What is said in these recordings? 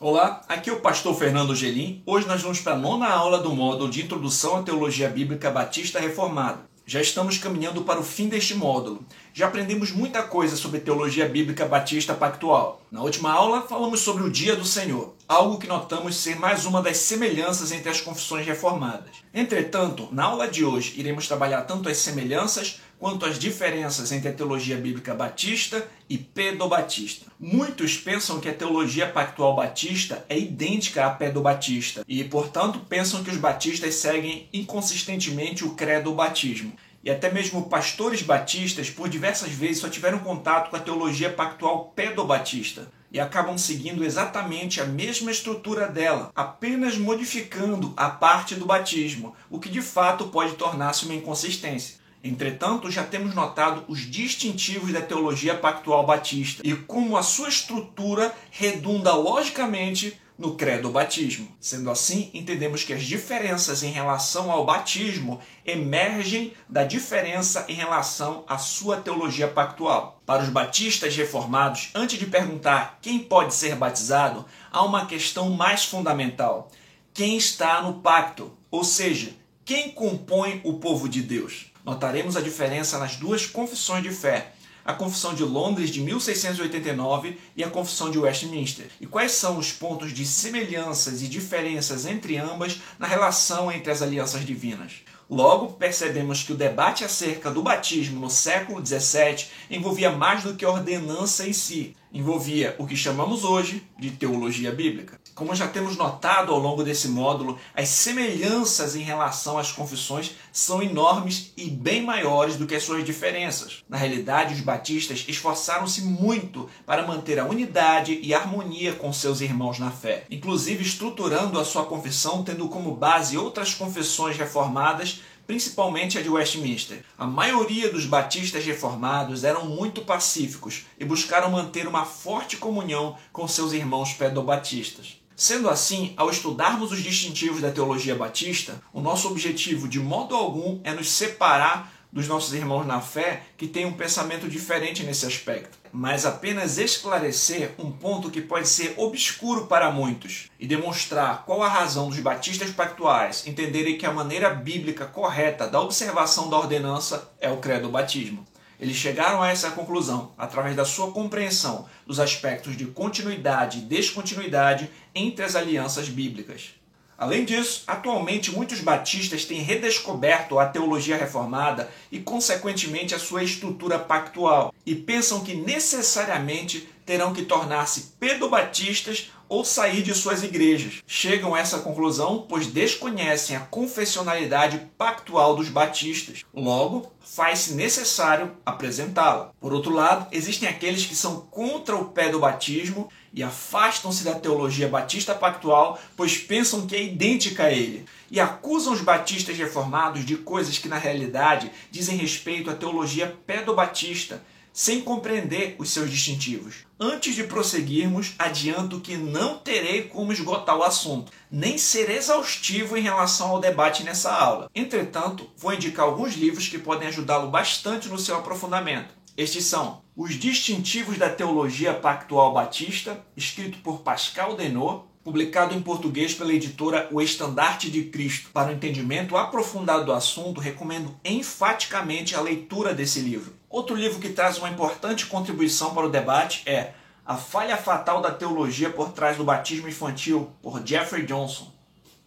Olá, aqui é o pastor Fernando Gelim. Hoje nós vamos para a nona aula do módulo de Introdução à Teologia Bíblica Batista Reformada. Já estamos caminhando para o fim deste módulo. Já aprendemos muita coisa sobre teologia bíblica batista pactual. Na última aula, falamos sobre o Dia do Senhor, algo que notamos ser mais uma das semelhanças entre as confissões reformadas. Entretanto, na aula de hoje, iremos trabalhar tanto as semelhanças quanto às diferenças entre a teologia bíblica batista e pedobatista. Muitos pensam que a teologia pactual batista é idêntica à pedobatista e, portanto, pensam que os batistas seguem inconsistentemente o credo batismo. E até mesmo pastores batistas, por diversas vezes, só tiveram contato com a teologia pactual pedobatista e acabam seguindo exatamente a mesma estrutura dela, apenas modificando a parte do batismo, o que de fato pode tornar-se uma inconsistência. Entretanto, já temos notado os distintivos da teologia pactual batista e como a sua estrutura redunda logicamente no credo batismo. Sendo assim, entendemos que as diferenças em relação ao batismo emergem da diferença em relação à sua teologia pactual. Para os batistas reformados, antes de perguntar quem pode ser batizado, há uma questão mais fundamental: quem está no pacto? Ou seja, quem compõe o povo de Deus? Notaremos a diferença nas duas confissões de fé, a Confissão de Londres de 1689 e a Confissão de Westminster. E quais são os pontos de semelhanças e diferenças entre ambas na relação entre as alianças divinas? Logo, percebemos que o debate acerca do batismo no século XVII envolvia mais do que a ordenança em si, envolvia o que chamamos hoje de teologia bíblica. Como já temos notado ao longo desse módulo, as semelhanças em relação às confissões são enormes e bem maiores do que as suas diferenças. Na realidade, os batistas esforçaram-se muito para manter a unidade e harmonia com seus irmãos na fé, inclusive estruturando a sua confissão tendo como base outras confissões reformadas principalmente a de Westminster. A maioria dos batistas reformados eram muito pacíficos e buscaram manter uma forte comunhão com seus irmãos pedobatistas. Sendo assim, ao estudarmos os distintivos da teologia batista, o nosso objetivo de modo algum é nos separar dos nossos irmãos na fé que têm um pensamento diferente nesse aspecto, mas apenas esclarecer um ponto que pode ser obscuro para muitos e demonstrar qual a razão dos batistas pactuais entenderem que a maneira bíblica correta da observação da ordenança é o credo batismo. Eles chegaram a essa conclusão através da sua compreensão dos aspectos de continuidade e descontinuidade entre as alianças bíblicas. Além disso, atualmente muitos batistas têm redescoberto a teologia reformada e, consequentemente, a sua estrutura pactual, e pensam que necessariamente terão que tornar-se pedobatistas ou sair de suas igrejas. Chegam a essa conclusão pois desconhecem a confessionalidade pactual dos batistas. Logo, faz-se necessário apresentá-la. Por outro lado, existem aqueles que são contra o pé do batismo e afastam-se da teologia batista pactual, pois pensam que é idêntica a ele, e acusam os batistas reformados de coisas que na realidade dizem respeito à teologia pedobatista sem compreender os seus distintivos. Antes de prosseguirmos, adianto que não terei como esgotar o assunto, nem ser exaustivo em relação ao debate nessa aula. Entretanto, vou indicar alguns livros que podem ajudá-lo bastante no seu aprofundamento. Estes são Os Distintivos da Teologia Pactual Batista, escrito por Pascal Denot, publicado em português pela editora O Estandarte de Cristo. Para o um entendimento aprofundado do assunto, recomendo enfaticamente a leitura desse livro. Outro livro que traz uma importante contribuição para o debate é A Falha Fatal da Teologia por Trás do Batismo Infantil, por Jeffrey Johnson.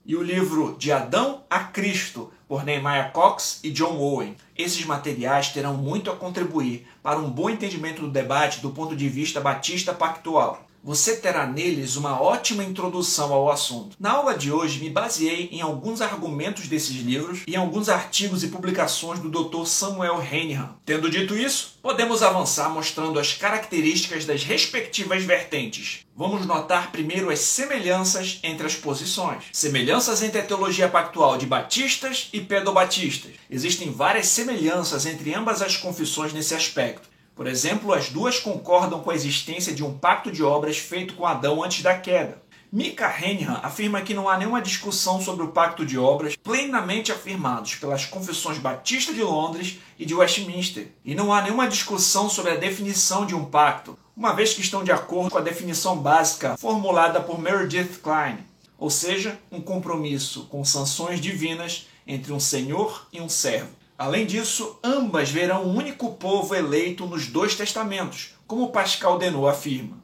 E o livro De Adão a Cristo, por Nehemiah Cox e John Owen. Esses materiais terão muito a contribuir para um bom entendimento do debate do ponto de vista batista pactual você terá neles uma ótima introdução ao assunto. Na aula de hoje, me baseei em alguns argumentos desses livros e em alguns artigos e publicações do Dr. Samuel Henihan. Tendo dito isso, podemos avançar mostrando as características das respectivas vertentes. Vamos notar primeiro as semelhanças entre as posições. Semelhanças entre a teologia pactual de batistas e pedobatistas. Existem várias semelhanças entre ambas as confissões nesse aspecto. Por exemplo, as duas concordam com a existência de um pacto de obras feito com Adão antes da queda. Mika Hennihan afirma que não há nenhuma discussão sobre o pacto de obras plenamente afirmados pelas confissões Batista de Londres e de Westminster, e não há nenhuma discussão sobre a definição de um pacto, uma vez que estão de acordo com a definição básica formulada por Meredith Klein, ou seja, um compromisso com sanções divinas entre um senhor e um servo. Além disso, ambas verão um único povo eleito nos dois testamentos, como Pascal Denot afirma.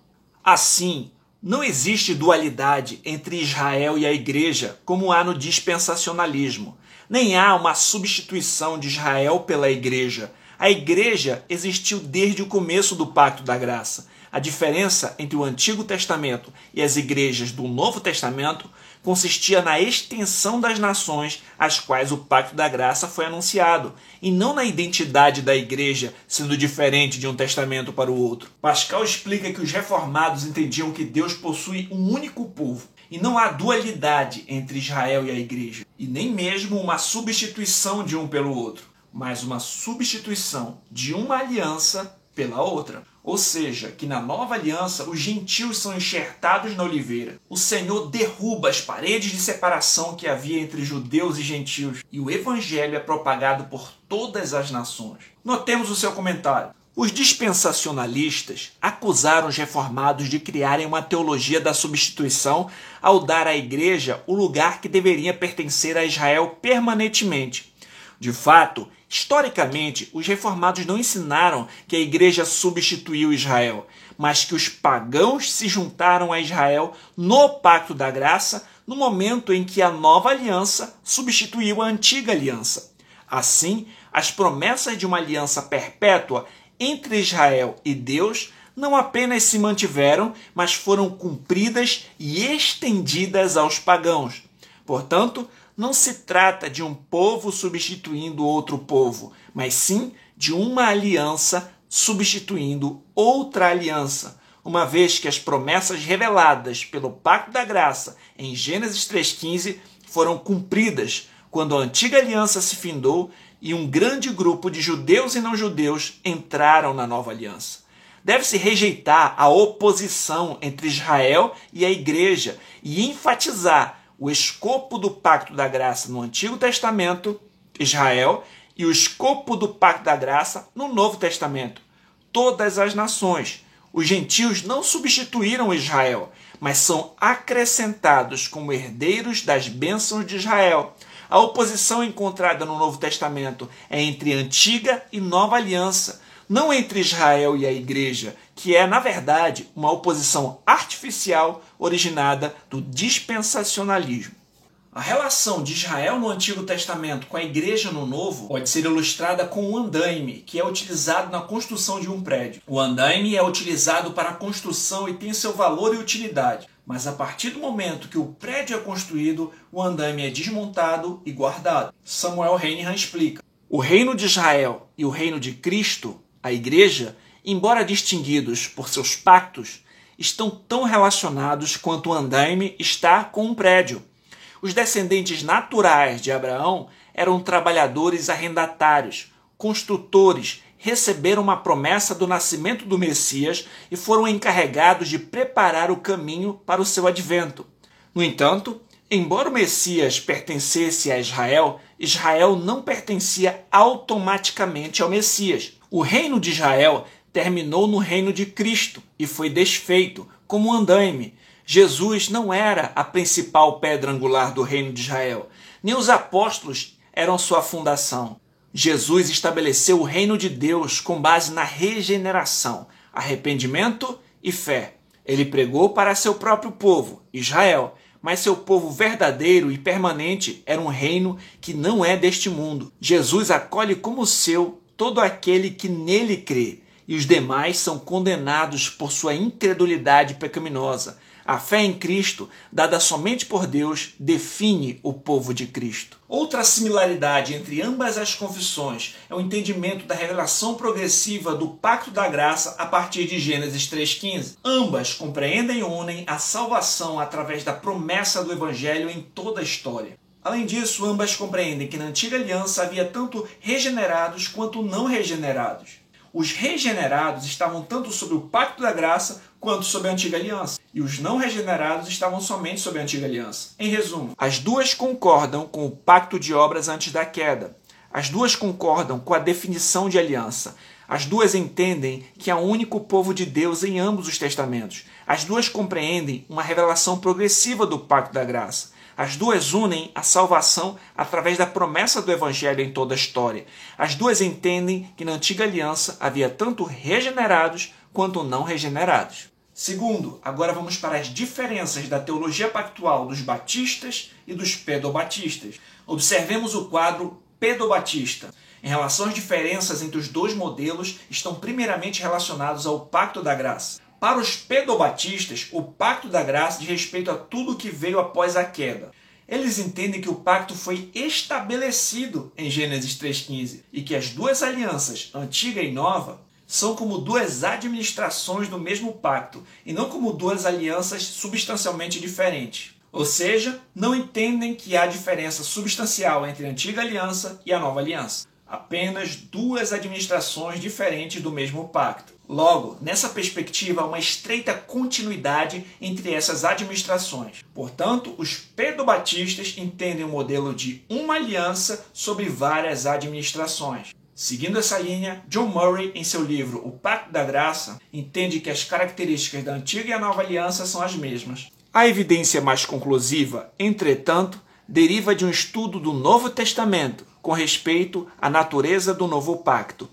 Assim, não existe dualidade entre Israel e a Igreja, como há no dispensacionalismo. Nem há uma substituição de Israel pela Igreja. A Igreja existiu desde o começo do Pacto da Graça. A diferença entre o Antigo Testamento e as igrejas do Novo Testamento consistia na extensão das nações às quais o Pacto da Graça foi anunciado, e não na identidade da igreja sendo diferente de um testamento para o outro. Pascal explica que os reformados entendiam que Deus possui um único povo e não há dualidade entre Israel e a igreja, e nem mesmo uma substituição de um pelo outro, mas uma substituição de uma aliança pela outra. Ou seja, que na nova aliança os gentios são enxertados na oliveira. O Senhor derruba as paredes de separação que havia entre judeus e gentios, e o evangelho é propagado por todas as nações. Notemos o seu comentário. Os dispensacionalistas acusaram os reformados de criarem uma teologia da substituição ao dar à igreja o lugar que deveria pertencer a Israel permanentemente. De fato, Historicamente, os reformados não ensinaram que a igreja substituiu Israel, mas que os pagãos se juntaram a Israel no Pacto da Graça no momento em que a nova aliança substituiu a antiga aliança. Assim, as promessas de uma aliança perpétua entre Israel e Deus não apenas se mantiveram, mas foram cumpridas e estendidas aos pagãos. Portanto, não se trata de um povo substituindo outro povo, mas sim de uma aliança substituindo outra aliança, uma vez que as promessas reveladas pelo Pacto da Graça em Gênesis 3,15 foram cumpridas quando a antiga aliança se findou e um grande grupo de judeus e não-judeus entraram na nova aliança. Deve-se rejeitar a oposição entre Israel e a igreja e enfatizar o escopo do pacto da graça no Antigo Testamento, Israel, e o escopo do pacto da graça no Novo Testamento, todas as nações. Os gentios não substituíram Israel, mas são acrescentados como herdeiros das bênçãos de Israel. A oposição encontrada no Novo Testamento é entre antiga e nova aliança, não entre Israel e a igreja, que é, na verdade, uma oposição artificial originada do dispensacionalismo. A relação de Israel no Antigo Testamento com a igreja no Novo pode ser ilustrada com o andaime, que é utilizado na construção de um prédio. O andaime é utilizado para a construção e tem seu valor e utilidade, mas a partir do momento que o prédio é construído, o andaime é desmontado e guardado. Samuel Heinlein explica. O reino de Israel e o reino de Cristo a Igreja, embora distinguidos por seus pactos, estão tão relacionados quanto o andaime está com um prédio. Os descendentes naturais de Abraão eram trabalhadores arrendatários, construtores, receberam uma promessa do nascimento do Messias e foram encarregados de preparar o caminho para o seu advento. No entanto, embora o Messias pertencesse a Israel, Israel não pertencia automaticamente ao Messias. O reino de Israel terminou no reino de Cristo e foi desfeito, como um andaime. Jesus não era a principal pedra angular do reino de Israel, nem os apóstolos eram sua fundação. Jesus estabeleceu o reino de Deus com base na regeneração, arrependimento e fé. Ele pregou para seu próprio povo, Israel, mas seu povo verdadeiro e permanente era um reino que não é deste mundo. Jesus acolhe como seu todo aquele que nele crê, e os demais são condenados por sua incredulidade pecaminosa. A fé em Cristo, dada somente por Deus, define o povo de Cristo. Outra similaridade entre ambas as confissões é o entendimento da revelação progressiva do pacto da graça a partir de Gênesis 3,15. Ambas compreendem e unem a salvação através da promessa do Evangelho em toda a história. Além disso, ambas compreendem que na antiga aliança havia tanto regenerados quanto não regenerados. Os regenerados estavam tanto sob o pacto da graça quanto sob a antiga aliança, e os não regenerados estavam somente sob a antiga aliança. Em resumo, as duas concordam com o pacto de obras antes da queda. As duas concordam com a definição de aliança. As duas entendem que há um único povo de Deus em ambos os testamentos. As duas compreendem uma revelação progressiva do pacto da graça. As duas unem a salvação através da promessa do Evangelho em toda a história. As duas entendem que na antiga aliança havia tanto regenerados quanto não regenerados. Segundo, agora vamos para as diferenças da teologia pactual dos batistas e dos pedobatistas. Observemos o quadro pedobatista. Em relação às diferenças entre os dois modelos, estão primeiramente relacionados ao pacto da graça. Para os pedobatistas, o pacto da graça diz respeito a tudo que veio após a queda. Eles entendem que o pacto foi estabelecido em Gênesis 3,15 e que as duas alianças, antiga e nova, são como duas administrações do mesmo pacto e não como duas alianças substancialmente diferentes. Ou seja, não entendem que há diferença substancial entre a antiga aliança e a nova aliança. Apenas duas administrações diferentes do mesmo pacto. Logo, nessa perspectiva, há uma estreita continuidade entre essas administrações. Portanto, os pedobatistas entendem o modelo de uma aliança sobre várias administrações. Seguindo essa linha, John Murray, em seu livro O Pacto da Graça, entende que as características da antiga e a nova aliança são as mesmas. A evidência mais conclusiva, entretanto, deriva de um estudo do Novo Testamento com respeito à natureza do novo pacto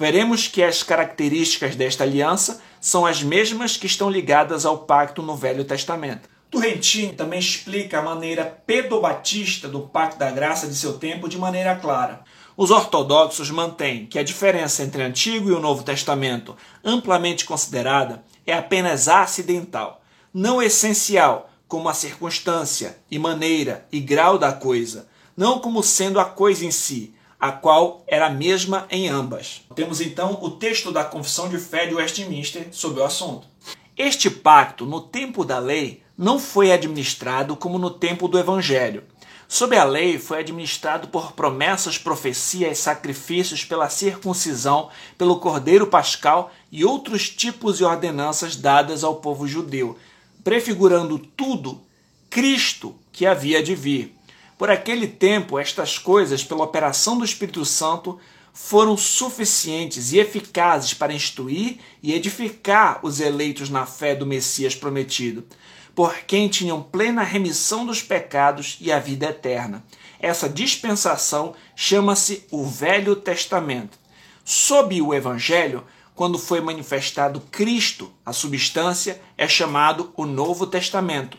veremos que as características desta aliança são as mesmas que estão ligadas ao pacto no Velho Testamento. Turrentini também explica a maneira pedobatista do pacto da graça de seu tempo de maneira clara. Os ortodoxos mantêm que a diferença entre o Antigo e o Novo Testamento, amplamente considerada, é apenas acidental, não essencial, como a circunstância e maneira e grau da coisa, não como sendo a coisa em si, a qual era a mesma em ambas. Temos então o texto da Confissão de Fé de Westminster sobre o assunto. Este pacto, no tempo da lei, não foi administrado como no tempo do Evangelho. Sob a lei, foi administrado por promessas, profecias, sacrifícios pela circuncisão, pelo cordeiro pascal e outros tipos e ordenanças dadas ao povo judeu, prefigurando tudo Cristo que havia de vir. Por aquele tempo, estas coisas, pela operação do Espírito Santo, foram suficientes e eficazes para instruir e edificar os eleitos na fé do Messias prometido, por quem tinham plena remissão dos pecados e a vida eterna. Essa dispensação chama-se o Velho Testamento. Sob o Evangelho, quando foi manifestado Cristo, a substância, é chamado o Novo Testamento.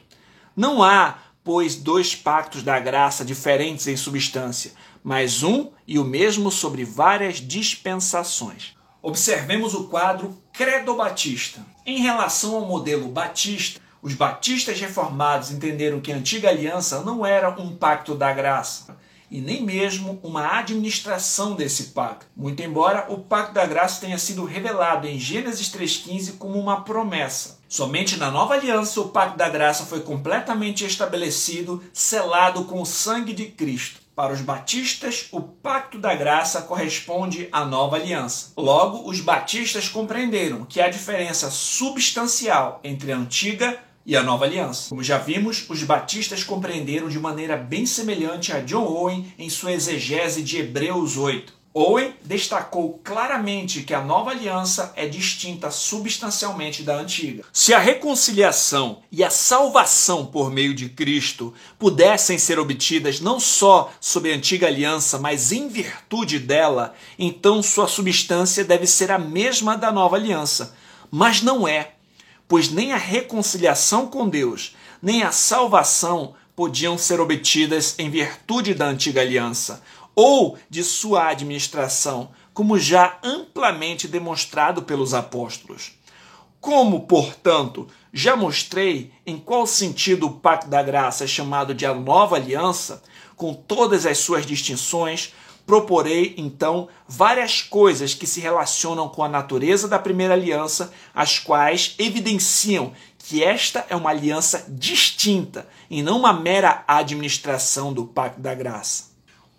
Não há pois, dois pactos da graça diferentes em substância, mas um e o mesmo sobre várias dispensações. Observemos o quadro Credo Batista. Em relação ao modelo batista, os batistas reformados entenderam que a antiga aliança não era um pacto da graça, e nem mesmo uma administração desse pacto. Muito embora o pacto da graça tenha sido revelado em Gênesis 3,15 como uma promessa. Somente na nova aliança o pacto da graça foi completamente estabelecido, selado com o sangue de Cristo. Para os batistas, o pacto da graça corresponde à nova aliança. Logo, os batistas compreenderam que há diferença substancial entre a antiga e a nova aliança. Como já vimos, os batistas compreenderam de maneira bem semelhante a John Owen em sua exegese de Hebreus 8. Owen destacou claramente que a nova aliança é distinta substancialmente da antiga. Se a reconciliação e a salvação por meio de Cristo pudessem ser obtidas não só sob a antiga aliança, mas em virtude dela, então sua substância deve ser a mesma da nova aliança. Mas não é pois nem a reconciliação com Deus, nem a salvação podiam ser obtidas em virtude da antiga aliança ou de sua administração, como já amplamente demonstrado pelos apóstolos. Como, portanto, já mostrei em qual sentido o pacto da graça é chamado de a nova aliança, com todas as suas distinções, proporei então várias coisas que se relacionam com a natureza da primeira aliança, as quais evidenciam que esta é uma aliança distinta e não uma mera administração do Pacto da Graça.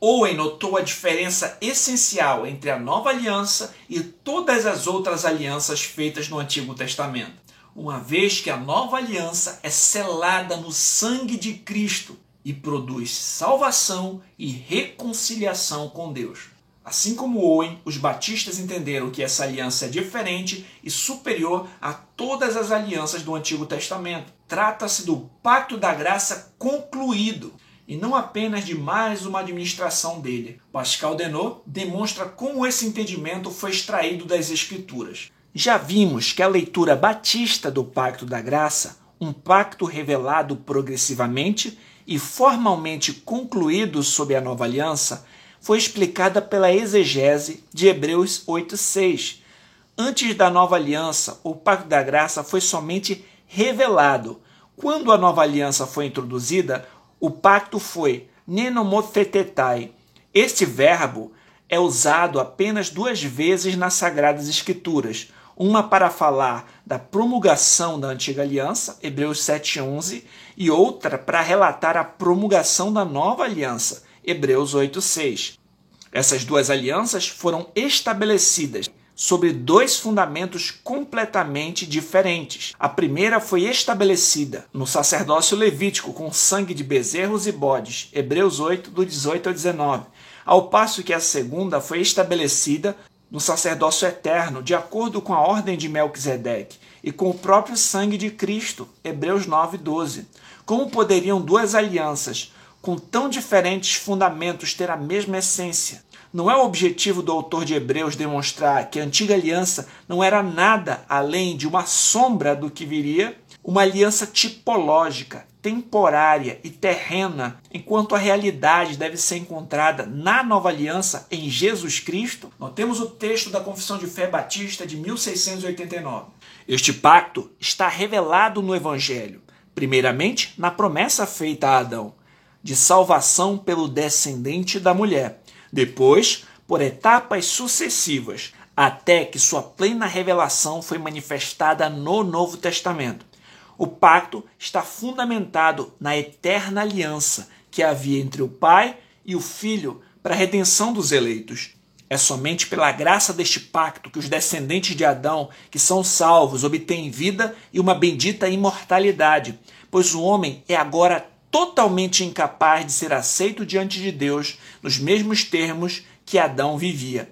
Owen notou a diferença essencial entre a nova aliança e todas as outras alianças feitas no Antigo Testamento, uma vez que a nova aliança é selada no sangue de Cristo e produz salvação e reconciliação com Deus. Assim como Owen, os batistas entenderam que essa aliança é diferente e superior a todas as alianças do Antigo Testamento. Trata-se do pacto da graça concluído e não apenas de mais uma administração dele. Pascal Denot demonstra como esse entendimento foi extraído das Escrituras. Já vimos que a leitura batista do pacto da graça, um pacto revelado progressivamente e formalmente concluído sob a nova aliança, foi explicada pela exegese de Hebreus 8:6. Antes da nova aliança, o pacto da graça foi somente revelado. Quando a nova aliança foi introduzida, o pacto foi nenomothetetai. Este verbo é usado apenas duas vezes nas Sagradas Escrituras, uma para falar da promulgação da antiga aliança, Hebreus 7:11, e outra para relatar a promulgação da nova aliança, Hebreus 8:6. Essas duas alianças foram estabelecidas sobre dois fundamentos completamente diferentes. A primeira foi estabelecida no sacerdócio levítico com sangue de bezerros e bodes, Hebreus 8, do 18 ao 19, ao passo que a segunda foi estabelecida no sacerdócio eterno, de acordo com a ordem de Melquisedeque e com o próprio sangue de Cristo, Hebreus 9, 12. Como poderiam duas alianças, com tão diferentes fundamentos ter a mesma essência. Não é o objetivo do autor de Hebreus demonstrar que a antiga aliança não era nada além de uma sombra do que viria, uma aliança tipológica, temporária e terrena, enquanto a realidade deve ser encontrada na nova aliança em Jesus Cristo? Nós temos o texto da Confissão de Fé Batista de 1689. Este pacto está revelado no Evangelho, primeiramente na promessa feita a Adão de salvação pelo descendente da mulher. Depois, por etapas sucessivas, até que sua plena revelação foi manifestada no Novo Testamento. O pacto está fundamentado na eterna aliança que havia entre o Pai e o Filho para a redenção dos eleitos. É somente pela graça deste pacto que os descendentes de Adão, que são salvos, obtêm vida e uma bendita imortalidade, pois o homem é agora totalmente incapaz de ser aceito diante de Deus nos mesmos termos que Adão vivia,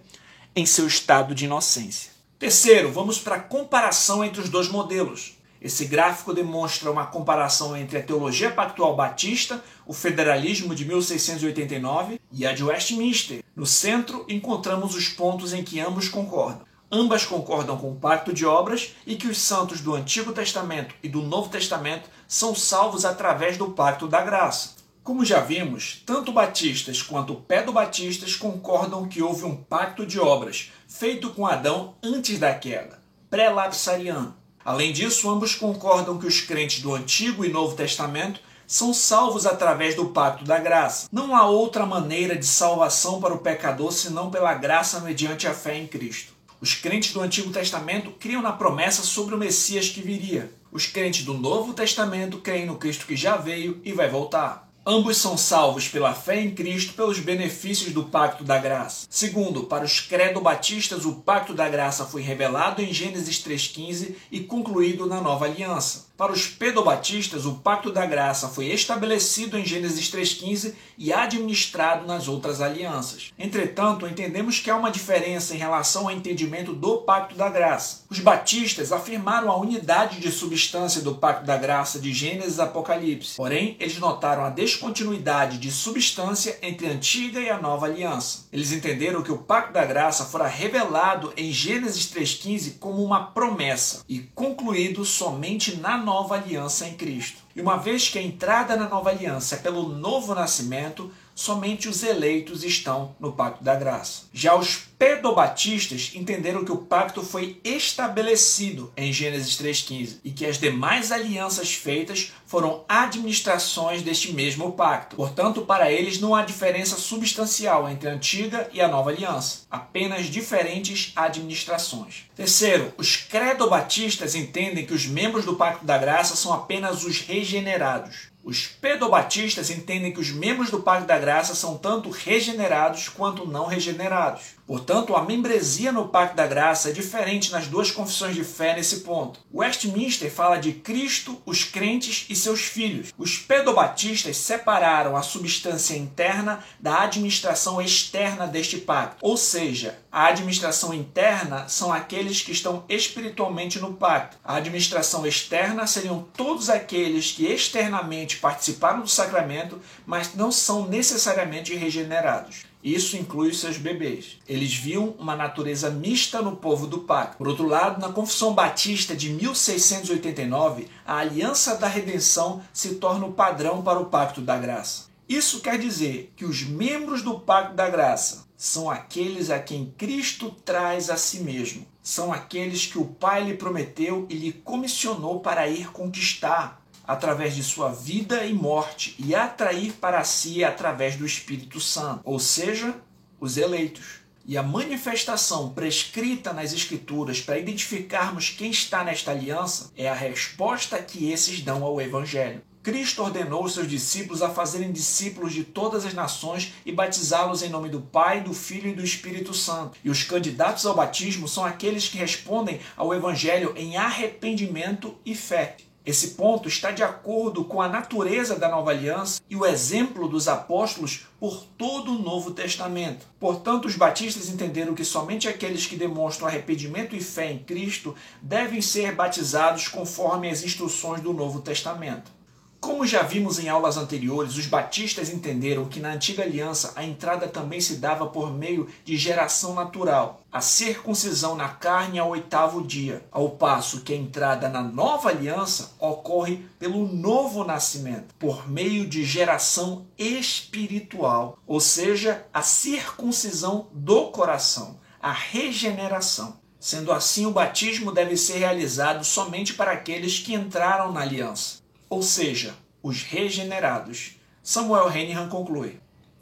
em seu estado de inocência. Terceiro, vamos para a comparação entre os dois modelos. Esse gráfico demonstra uma comparação entre a teologia pactual batista, o federalismo de 1689 e a de Westminster. No centro, encontramos os pontos em que ambos concordam. Ambas concordam com o pacto de obras e que os santos do Antigo Testamento e do Novo Testamento são salvos através do pacto da graça. Como já vimos, tanto batistas quanto pedo-batistas concordam que houve um pacto de obras feito com Adão antes da queda, pré-lapsariano. Além disso, ambos concordam que os crentes do Antigo e Novo Testamento são salvos através do pacto da graça. Não há outra maneira de salvação para o pecador senão pela graça mediante a fé em Cristo. Os crentes do Antigo Testamento criam na promessa sobre o Messias que viria. Os crentes do Novo Testamento creem no Cristo que já veio e vai voltar. Ambos são salvos pela fé em Cristo pelos benefícios do pacto da graça. Segundo, para os credo-batistas, o pacto da graça foi revelado em Gênesis 3,15 e concluído na nova aliança. Para os pedobatistas, o pacto da graça foi estabelecido em Gênesis 3,15 e administrado nas outras alianças. Entretanto, entendemos que há uma diferença em relação ao entendimento do pacto da graça. Os batistas afirmaram a unidade de substância do pacto da graça de Gênesis e Apocalipse, porém, eles notaram a descontinuidade de substância entre a antiga e a nova aliança. Eles entenderam que o pacto da graça fora revelado em Gênesis 3,15 como uma promessa e concluído somente na nova nova aliança em Cristo. E uma vez que a entrada na nova aliança é pelo novo nascimento, somente os eleitos estão no pacto da graça. Já os pedobatistas entenderam que o pacto foi estabelecido em Gênesis 3,15 e que as demais alianças feitas foram administrações deste mesmo pacto. Portanto, para eles não há diferença substancial entre a antiga e a nova aliança, apenas diferentes administrações. Terceiro, os credobatistas entendem que os membros do pacto da graça são apenas os regenerados. Os pedobatistas entendem que os membros do Pacto da Graça são tanto regenerados quanto não regenerados. Portanto, a membresia no Pacto da Graça é diferente nas duas confissões de fé nesse ponto. Westminster fala de Cristo, os crentes e seus filhos. Os pedobatistas separaram a substância interna da administração externa deste pacto. Ou seja, a administração interna são aqueles que estão espiritualmente no pacto. A administração externa seriam todos aqueles que externamente participaram do sacramento, mas não são necessariamente regenerados. Isso inclui seus bebês. Eles viam uma natureza mista no povo do pacto. Por outro lado, na Confissão Batista de 1689, a aliança da redenção se torna o padrão para o pacto da graça. Isso quer dizer que os membros do pacto da graça são aqueles a quem Cristo traz a si mesmo. São aqueles que o Pai lhe prometeu e lhe comissionou para ir conquistar através de sua vida e morte e atrair para si através do Espírito Santo, ou seja, os eleitos. E a manifestação prescrita nas Escrituras para identificarmos quem está nesta aliança é a resposta que esses dão ao Evangelho. Cristo ordenou seus discípulos a fazerem discípulos de todas as nações e batizá-los em nome do Pai, do Filho e do Espírito Santo. E os candidatos ao batismo são aqueles que respondem ao Evangelho em arrependimento e fé. Esse ponto está de acordo com a natureza da nova aliança e o exemplo dos apóstolos por todo o Novo Testamento. Portanto, os batistas entenderam que somente aqueles que demonstram arrependimento e fé em Cristo devem ser batizados conforme as instruções do Novo Testamento. Como já vimos em aulas anteriores, os batistas entenderam que na antiga aliança a entrada também se dava por meio de geração natural, a circuncisão na carne ao oitavo dia, ao passo que a entrada na nova aliança ocorre pelo novo nascimento, por meio de geração espiritual, ou seja, a circuncisão do coração, a regeneração. Sendo assim, o batismo deve ser realizado somente para aqueles que entraram na aliança ou seja, os regenerados. Samuel Henihan conclui.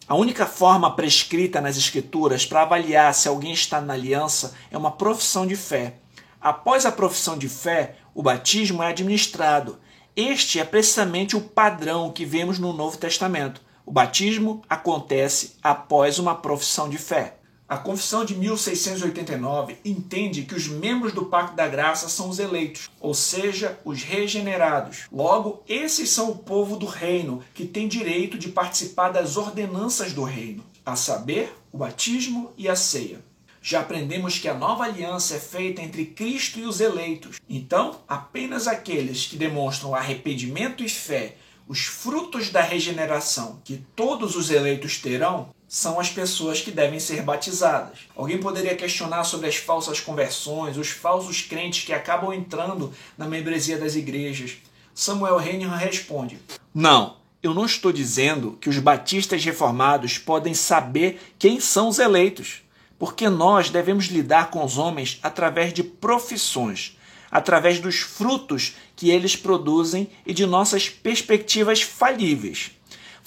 A única forma prescrita nas Escrituras para avaliar se alguém está na aliança é uma profissão de fé. Após a profissão de fé, o batismo é administrado. Este é precisamente o padrão que vemos no Novo Testamento. O batismo acontece após uma profissão de fé. A Confissão de 1689 entende que os membros do Pacto da Graça são os eleitos, ou seja, os regenerados. Logo, esses são o povo do reino, que tem direito de participar das ordenanças do reino, a saber, o batismo e a ceia. Já aprendemos que a nova aliança é feita entre Cristo e os eleitos. Então, apenas aqueles que demonstram arrependimento e fé, os frutos da regeneração que todos os eleitos terão, são as pessoas que devem ser batizadas. Alguém poderia questionar sobre as falsas conversões, os falsos crentes que acabam entrando na membresia das igrejas. Samuel Hennigan responde: Não, eu não estou dizendo que os batistas reformados podem saber quem são os eleitos, porque nós devemos lidar com os homens através de profissões, através dos frutos que eles produzem e de nossas perspectivas falíveis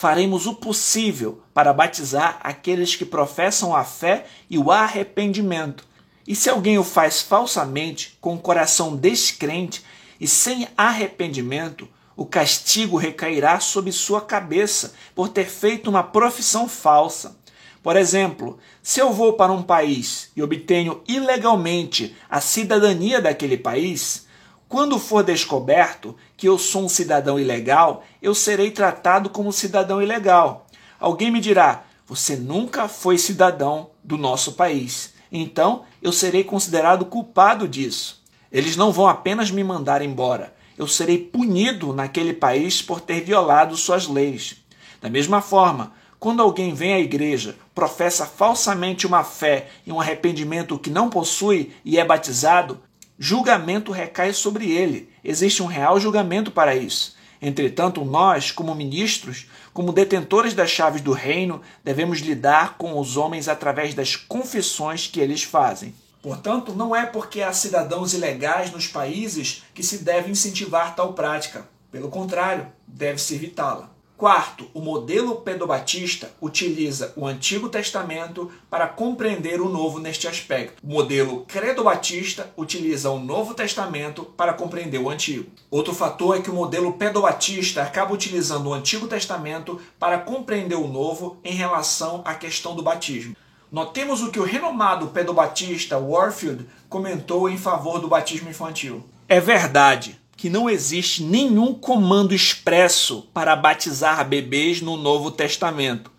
faremos o possível para batizar aqueles que professam a fé e o arrependimento. E se alguém o faz falsamente, com o coração descrente e sem arrependimento, o castigo recairá sobre sua cabeça por ter feito uma profissão falsa. Por exemplo, se eu vou para um país e obtenho ilegalmente a cidadania daquele país, quando for descoberto que eu sou um cidadão ilegal, eu serei tratado como cidadão ilegal. Alguém me dirá: você nunca foi cidadão do nosso país. Então eu serei considerado culpado disso. Eles não vão apenas me mandar embora, eu serei punido naquele país por ter violado suas leis. Da mesma forma, quando alguém vem à igreja, professa falsamente uma fé e um arrependimento que não possui e é batizado, julgamento recai sobre ele. Existe um real julgamento para isso. Entretanto, nós, como ministros, como detentores das chaves do reino, devemos lidar com os homens através das confissões que eles fazem. Portanto, não é porque há cidadãos ilegais nos países que se deve incentivar tal prática. Pelo contrário, deve-se evitá-la. Quarto, o modelo pedobatista utiliza o Antigo Testamento para compreender o Novo neste aspecto. O modelo credobatista utiliza o Novo Testamento para compreender o Antigo. Outro fator é que o modelo pedobatista acaba utilizando o Antigo Testamento para compreender o Novo em relação à questão do batismo. Notemos o que o renomado pedobatista Warfield comentou em favor do batismo infantil. É verdade que não existe nenhum comando expresso para batizar bebês no Novo Testamento.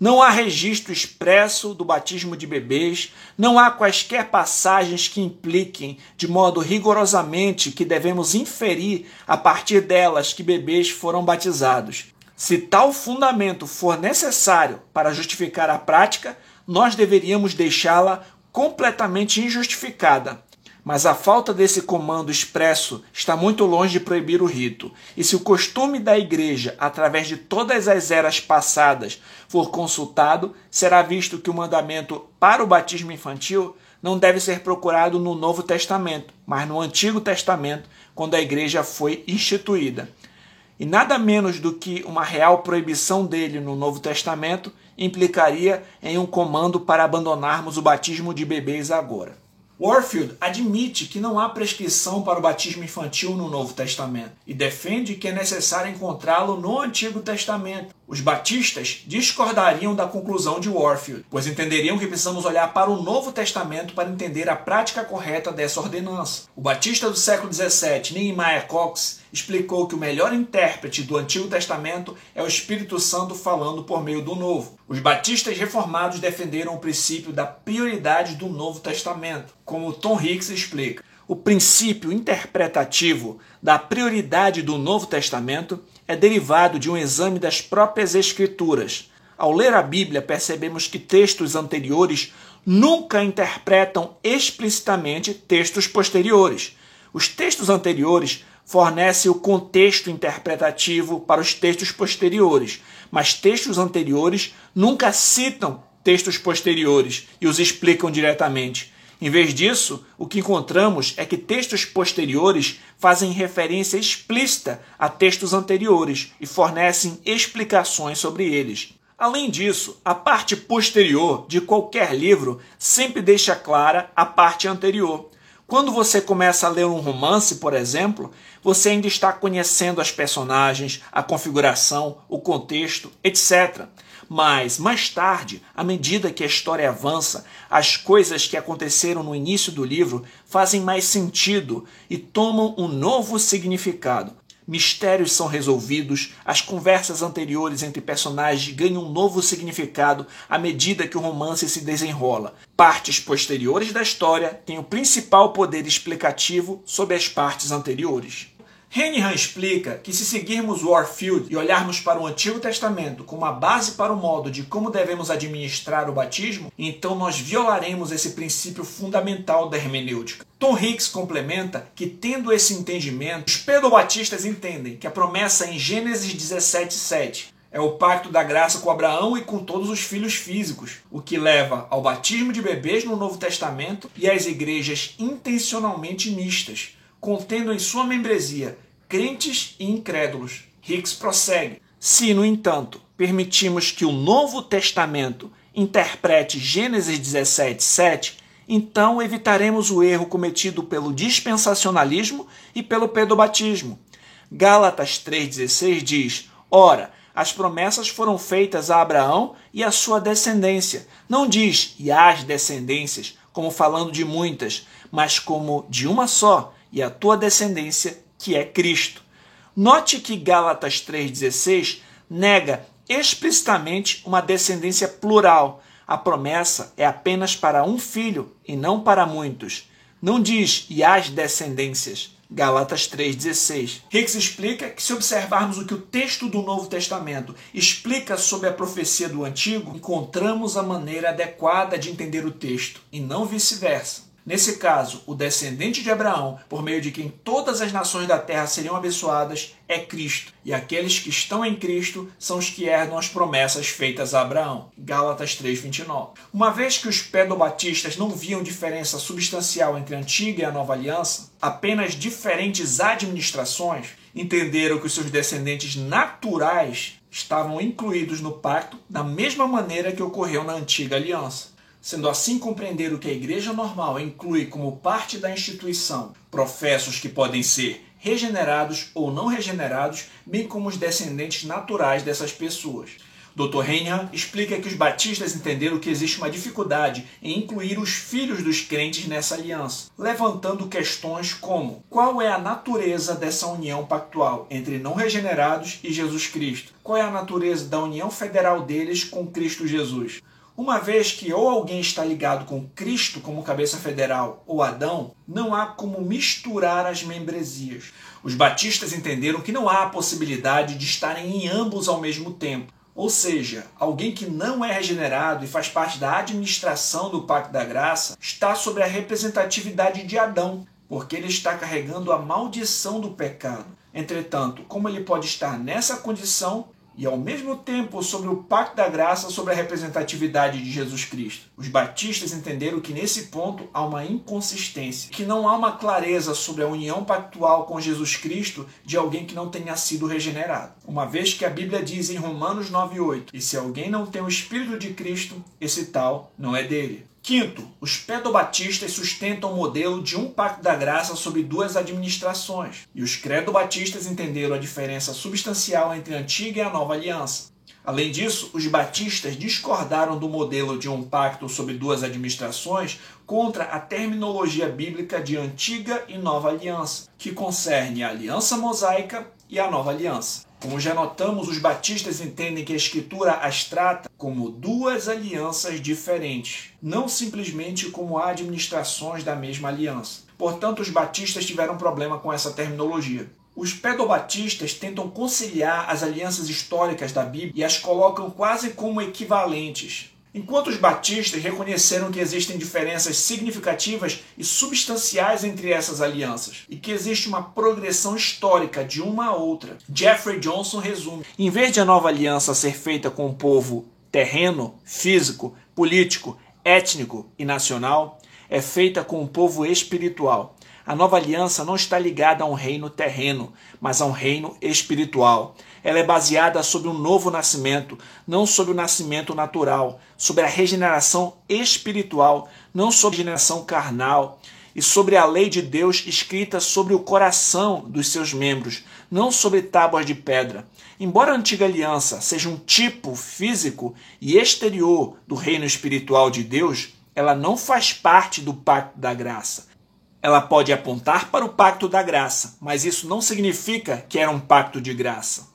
Não há registro expresso do batismo de bebês, não há quaisquer passagens que impliquem de modo rigorosamente que devemos inferir a partir delas que bebês foram batizados. Se tal fundamento for necessário para justificar a prática, nós deveríamos deixá-la completamente injustificada. Mas a falta desse comando expresso está muito longe de proibir o rito. E se o costume da igreja, através de todas as eras passadas, for consultado, será visto que o mandamento para o batismo infantil não deve ser procurado no Novo Testamento, mas no Antigo Testamento, quando a igreja foi instituída. E nada menos do que uma real proibição dele no Novo Testamento implicaria em um comando para abandonarmos o batismo de bebês agora. Warfield admite que não há prescrição para o batismo infantil no Novo Testamento e defende que é necessário encontrá-lo no Antigo Testamento. Os batistas discordariam da conclusão de Warfield, pois entenderiam que precisamos olhar para o Novo Testamento para entender a prática correta dessa ordenança. O batista do século XVII, Nehemiah Cox, explicou que o melhor intérprete do Antigo Testamento é o Espírito Santo falando por meio do Novo. Os batistas reformados defenderam o princípio da prioridade do Novo Testamento, como Tom Hicks explica. O princípio interpretativo da prioridade do Novo Testamento é derivado de um exame das próprias Escrituras. Ao ler a Bíblia, percebemos que textos anteriores nunca interpretam explicitamente textos posteriores. Os textos anteriores fornece o contexto interpretativo para os textos posteriores, mas textos anteriores nunca citam textos posteriores e os explicam diretamente. Em vez disso, o que encontramos é que textos posteriores fazem referência explícita a textos anteriores e fornecem explicações sobre eles. Além disso, a parte posterior de qualquer livro sempre deixa clara a parte anterior. Quando você começa a ler um romance, por exemplo, você ainda está conhecendo as personagens, a configuração, o contexto, etc. Mas, mais tarde, à medida que a história avança, as coisas que aconteceram no início do livro fazem mais sentido e tomam um novo significado mistérios são resolvidos, as conversas anteriores entre personagens ganham um novo significado à medida que o romance se desenrola. Partes posteriores da história têm o principal poder explicativo sobre as partes anteriores. Henihan explica que se seguirmos Warfield e olharmos para o Antigo Testamento como a base para o modo de como devemos administrar o batismo, então nós violaremos esse princípio fundamental da hermenêutica. Tom Hicks complementa que, tendo esse entendimento, os pedobatistas entendem que a promessa em Gênesis 17,7 é o pacto da graça com Abraão e com todos os filhos físicos, o que leva ao batismo de bebês no Novo Testamento e às igrejas intencionalmente mistas contendo em sua membresia crentes e incrédulos. Hicks prossegue. Se, no entanto, permitimos que o Novo Testamento interprete Gênesis 17, 7, então evitaremos o erro cometido pelo dispensacionalismo e pelo pedobatismo. Gálatas 3,16 diz: Ora, as promessas foram feitas a Abraão e a sua descendência. Não diz e as descendências, como falando de muitas, mas como de uma só, e a tua descendência, que é Cristo. Note que Gálatas 3,16 nega explicitamente uma descendência plural. A promessa é apenas para um filho e não para muitos. Não diz e as descendências. Gálatas 3,16. Hicks explica que, se observarmos o que o texto do Novo Testamento explica sobre a profecia do Antigo, encontramos a maneira adequada de entender o texto, e não vice-versa. Nesse caso, o descendente de Abraão, por meio de quem todas as nações da terra seriam abençoadas, é Cristo. E aqueles que estão em Cristo são os que herdam as promessas feitas a Abraão. Gálatas 3:29. Uma vez que os pedobatistas não viam diferença substancial entre a antiga e a nova aliança, apenas diferentes administrações, entenderam que os seus descendentes naturais estavam incluídos no pacto da mesma maneira que ocorreu na antiga aliança. Sendo assim compreender o que a igreja normal inclui como parte da instituição, professos que podem ser regenerados ou não regenerados, bem como os descendentes naturais dessas pessoas. Dr. Reinhardt explica que os batistas entenderam que existe uma dificuldade em incluir os filhos dos crentes nessa aliança, levantando questões como: qual é a natureza dessa união pactual entre não regenerados e Jesus Cristo? Qual é a natureza da união federal deles com Cristo Jesus? Uma vez que ou alguém está ligado com Cristo como cabeça federal ou Adão, não há como misturar as membresias. Os batistas entenderam que não há a possibilidade de estarem em ambos ao mesmo tempo. Ou seja, alguém que não é regenerado e faz parte da administração do Pacto da Graça está sobre a representatividade de Adão, porque ele está carregando a maldição do pecado. Entretanto, como ele pode estar nessa condição e ao mesmo tempo sobre o pacto da graça, sobre a representatividade de Jesus Cristo. Os batistas entenderam que nesse ponto há uma inconsistência, que não há uma clareza sobre a união pactual com Jesus Cristo de alguém que não tenha sido regenerado. Uma vez que a Bíblia diz em Romanos 9:8, e se alguém não tem o espírito de Cristo, esse tal não é dele. Quinto, os pedobatistas sustentam o modelo de um pacto da graça sobre duas administrações, e os credobatistas entenderam a diferença substancial entre a antiga e a nova aliança. Além disso, os batistas discordaram do modelo de um pacto sobre duas administrações contra a terminologia bíblica de antiga e nova aliança, que concerne a aliança mosaica e a nova aliança. Como já notamos, os batistas entendem que a Escritura as trata como duas alianças diferentes, não simplesmente como administrações da mesma aliança. Portanto, os batistas tiveram problema com essa terminologia. Os pedobatistas tentam conciliar as alianças históricas da Bíblia e as colocam quase como equivalentes, Enquanto os batistas reconheceram que existem diferenças significativas e substanciais entre essas alianças e que existe uma progressão histórica de uma a outra, Jeffrey Johnson resume: em vez de a nova aliança ser feita com o povo terreno, físico, político, étnico e nacional, é feita com o povo espiritual. A nova aliança não está ligada a um reino terreno, mas a um reino espiritual. Ela é baseada sobre um novo nascimento, não sobre o nascimento natural, sobre a regeneração espiritual, não sobre a regeneração carnal, e sobre a lei de Deus escrita sobre o coração dos seus membros, não sobre tábuas de pedra. Embora a antiga aliança seja um tipo físico e exterior do reino espiritual de Deus, ela não faz parte do pacto da graça. Ela pode apontar para o pacto da graça, mas isso não significa que era um pacto de graça.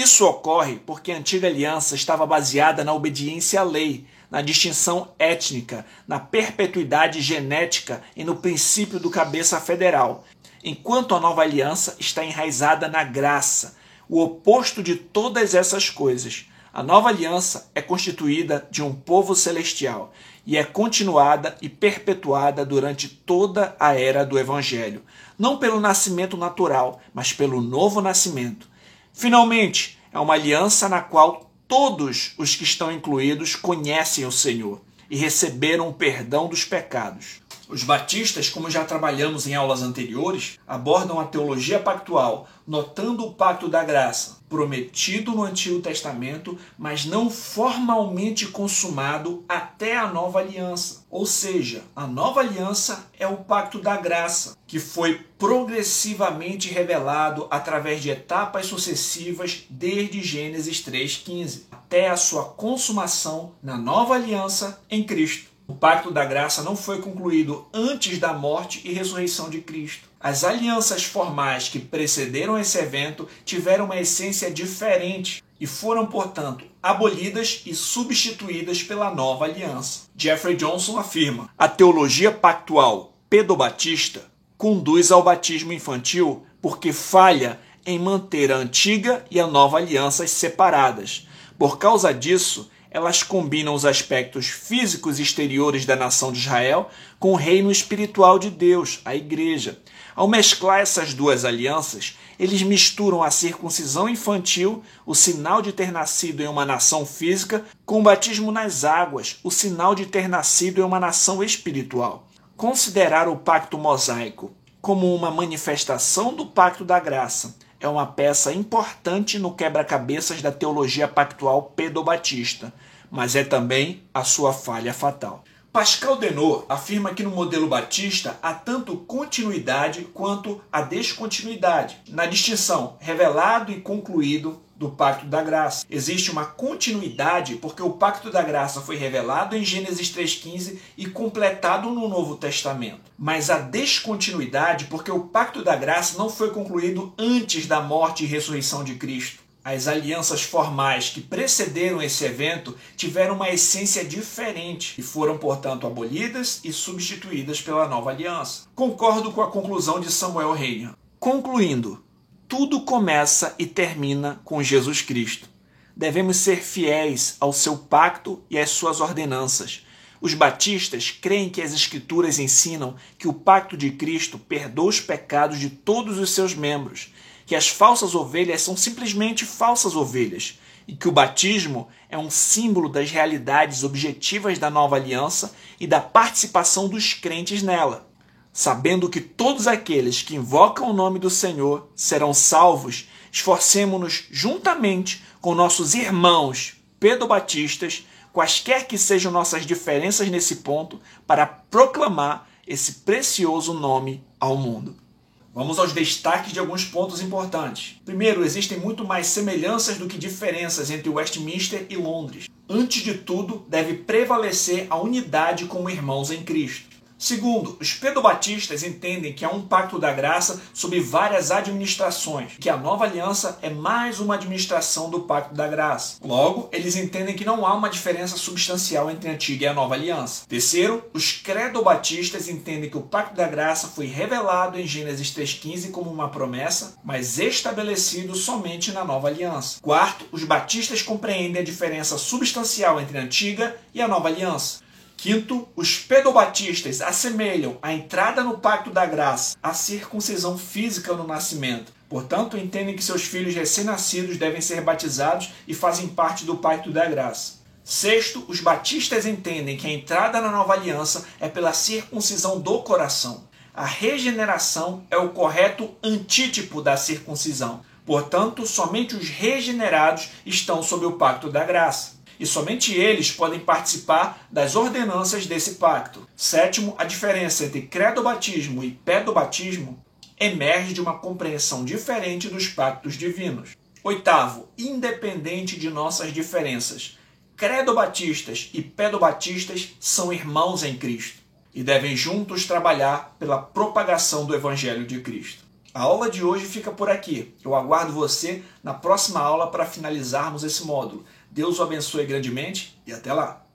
Isso ocorre porque a antiga aliança estava baseada na obediência à lei, na distinção étnica, na perpetuidade genética e no princípio do cabeça federal, enquanto a nova aliança está enraizada na graça, o oposto de todas essas coisas. A nova aliança é constituída de um povo celestial e é continuada e perpetuada durante toda a era do Evangelho, não pelo nascimento natural, mas pelo novo nascimento. Finalmente, é uma aliança na qual todos os que estão incluídos conhecem o Senhor e receberam o perdão dos pecados. Os batistas, como já trabalhamos em aulas anteriores, abordam a teologia pactual, notando o pacto da graça, prometido no Antigo Testamento, mas não formalmente consumado até a nova aliança. Ou seja, a nova aliança é o pacto da graça, que foi progressivamente revelado através de etapas sucessivas desde Gênesis 3:15 até a sua consumação na nova aliança em Cristo. O pacto da graça não foi concluído antes da morte e ressurreição de Cristo. As alianças formais que precederam esse evento tiveram uma essência diferente e foram, portanto, abolidas e substituídas pela nova aliança. Jeffrey Johnson afirma: a teologia pactual pedobatista conduz ao batismo infantil porque falha em manter a antiga e a nova alianças separadas. Por causa disso, elas combinam os aspectos físicos exteriores da nação de Israel com o reino espiritual de Deus, a igreja. Ao mesclar essas duas alianças, eles misturam a circuncisão infantil, o sinal de ter nascido em uma nação física, com o batismo nas águas, o sinal de ter nascido em uma nação espiritual. Considerar o pacto mosaico como uma manifestação do pacto da graça é uma peça importante no quebra-cabeças da teologia pactual pedobatista, mas é também a sua falha fatal. Pascal Denot afirma que no modelo batista há tanto continuidade quanto a descontinuidade, na distinção revelado e concluído do Pacto da Graça. Existe uma continuidade porque o Pacto da Graça foi revelado em Gênesis 3,15 e completado no Novo Testamento. Mas a descontinuidade porque o Pacto da Graça não foi concluído antes da morte e ressurreição de Cristo. As alianças formais que precederam esse evento tiveram uma essência diferente e foram, portanto, abolidas e substituídas pela nova aliança. Concordo com a conclusão de Samuel Reina. Concluindo, tudo começa e termina com Jesus Cristo. Devemos ser fiéis ao seu pacto e às suas ordenanças. Os batistas creem que as Escrituras ensinam que o pacto de Cristo perdoa os pecados de todos os seus membros que as falsas ovelhas são simplesmente falsas ovelhas e que o batismo é um símbolo das realidades objetivas da nova aliança e da participação dos crentes nela. Sabendo que todos aqueles que invocam o nome do Senhor serão salvos, esforcemos-nos juntamente com nossos irmãos pedobatistas, quaisquer que sejam nossas diferenças nesse ponto, para proclamar esse precioso nome ao mundo. Vamos aos destaques de alguns pontos importantes. Primeiro, existem muito mais semelhanças do que diferenças entre Westminster e Londres. Antes de tudo, deve prevalecer a unidade como irmãos em Cristo. Segundo, os pedobatistas entendem que há um pacto da graça sobre várias administrações, que a nova aliança é mais uma administração do pacto da graça. Logo, eles entendem que não há uma diferença substancial entre a antiga e a nova aliança. Terceiro, os credobatistas entendem que o pacto da graça foi revelado em Gênesis 3,15 como uma promessa, mas estabelecido somente na nova aliança. Quarto, os batistas compreendem a diferença substancial entre a antiga e a nova aliança. Quinto, os pedobatistas assemelham a entrada no pacto da graça à circuncisão física no nascimento. Portanto, entendem que seus filhos recém-nascidos devem ser batizados e fazem parte do pacto da graça. Sexto, os batistas entendem que a entrada na nova aliança é pela circuncisão do coração. A regeneração é o correto antítipo da circuncisão. Portanto, somente os regenerados estão sob o pacto da graça e somente eles podem participar das ordenanças desse pacto. Sétimo, a diferença entre credobatismo e pedobatismo emerge de uma compreensão diferente dos pactos divinos. Oitavo, independente de nossas diferenças, credobatistas e pedobatistas são irmãos em Cristo e devem juntos trabalhar pela propagação do Evangelho de Cristo. A aula de hoje fica por aqui. Eu aguardo você na próxima aula para finalizarmos esse módulo. Deus o abençoe grandemente e até lá!